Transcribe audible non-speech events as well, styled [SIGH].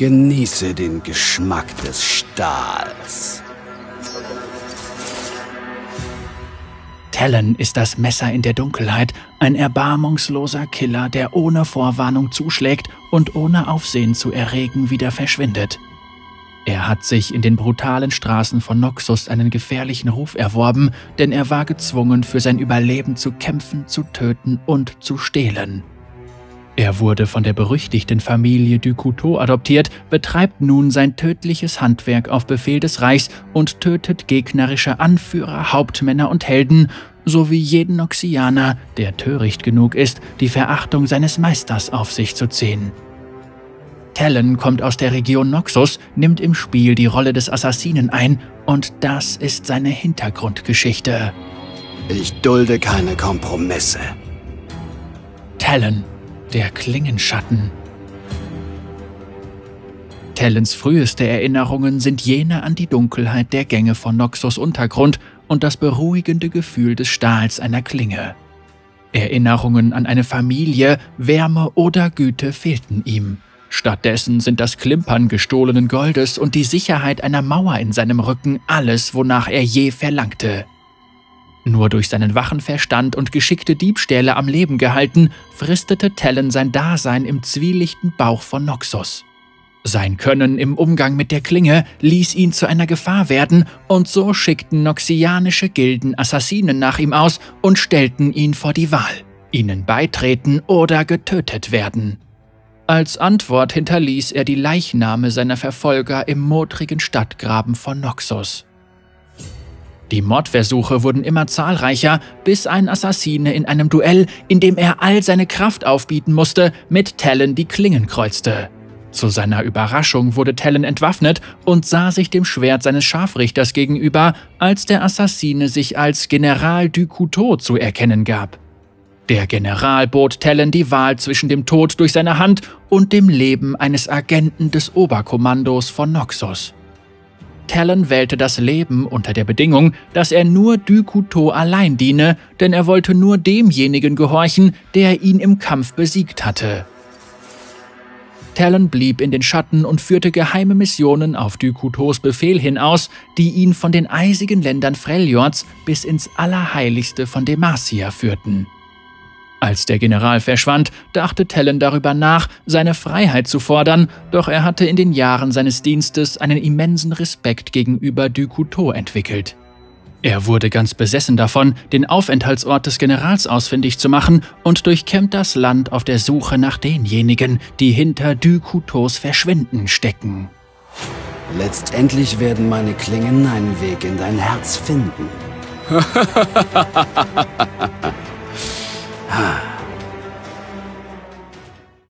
Genieße den Geschmack des Stahls. Talon ist das Messer in der Dunkelheit, ein erbarmungsloser Killer, der ohne Vorwarnung zuschlägt und ohne Aufsehen zu erregen wieder verschwindet. Er hat sich in den brutalen Straßen von Noxus einen gefährlichen Ruf erworben, denn er war gezwungen, für sein Überleben zu kämpfen, zu töten und zu stehlen. Er wurde von der berüchtigten Familie Ducouteau adoptiert, betreibt nun sein tödliches Handwerk auf Befehl des Reichs und tötet gegnerische Anführer, Hauptmänner und Helden sowie jeden Noxianer, der töricht genug ist, die Verachtung seines Meisters auf sich zu ziehen. Talon kommt aus der Region Noxus, nimmt im Spiel die Rolle des Assassinen ein und das ist seine Hintergrundgeschichte. Ich dulde keine Kompromisse. Talon, der Klingenschatten. Talons früheste Erinnerungen sind jene an die Dunkelheit der Gänge von Noxus Untergrund und das beruhigende Gefühl des Stahls einer Klinge. Erinnerungen an eine Familie, Wärme oder Güte fehlten ihm. Stattdessen sind das Klimpern gestohlenen Goldes und die Sicherheit einer Mauer in seinem Rücken alles, wonach er je verlangte. Nur durch seinen wachen Verstand und geschickte Diebstähle am Leben gehalten, fristete Talon sein Dasein im zwielichten Bauch von Noxus. Sein Können im Umgang mit der Klinge ließ ihn zu einer Gefahr werden, und so schickten noxianische Gilden Assassinen nach ihm aus und stellten ihn vor die Wahl, ihnen beitreten oder getötet werden. Als Antwort hinterließ er die Leichname seiner Verfolger im modrigen Stadtgraben von Noxus. Die Mordversuche wurden immer zahlreicher, bis ein Assassine in einem Duell, in dem er all seine Kraft aufbieten musste, mit Talon die Klingen kreuzte. Zu seiner Überraschung wurde Talon entwaffnet und sah sich dem Schwert seines Scharfrichters gegenüber, als der Assassine sich als General du Couteau zu erkennen gab. Der General bot Talon die Wahl zwischen dem Tod durch seine Hand und dem Leben eines Agenten des Oberkommandos von Noxus. Talon wählte das Leben unter der Bedingung, dass er nur du Couteau allein diene, denn er wollte nur demjenigen gehorchen, der ihn im Kampf besiegt hatte. Talon blieb in den Schatten und führte geheime Missionen auf Dukutos Befehl hin aus, die ihn von den eisigen Ländern Freljords bis ins Allerheiligste von Demacia führten. Als der General verschwand, dachte Talon darüber nach, seine Freiheit zu fordern, doch er hatte in den Jahren seines Dienstes einen immensen Respekt gegenüber Dukuto entwickelt. Er wurde ganz besessen davon, den Aufenthaltsort des Generals ausfindig zu machen und durchkämmt das Land auf der Suche nach denjenigen, die hinter Dukutos Verschwinden stecken. Letztendlich werden meine Klingen einen Weg in dein Herz finden. [LAUGHS]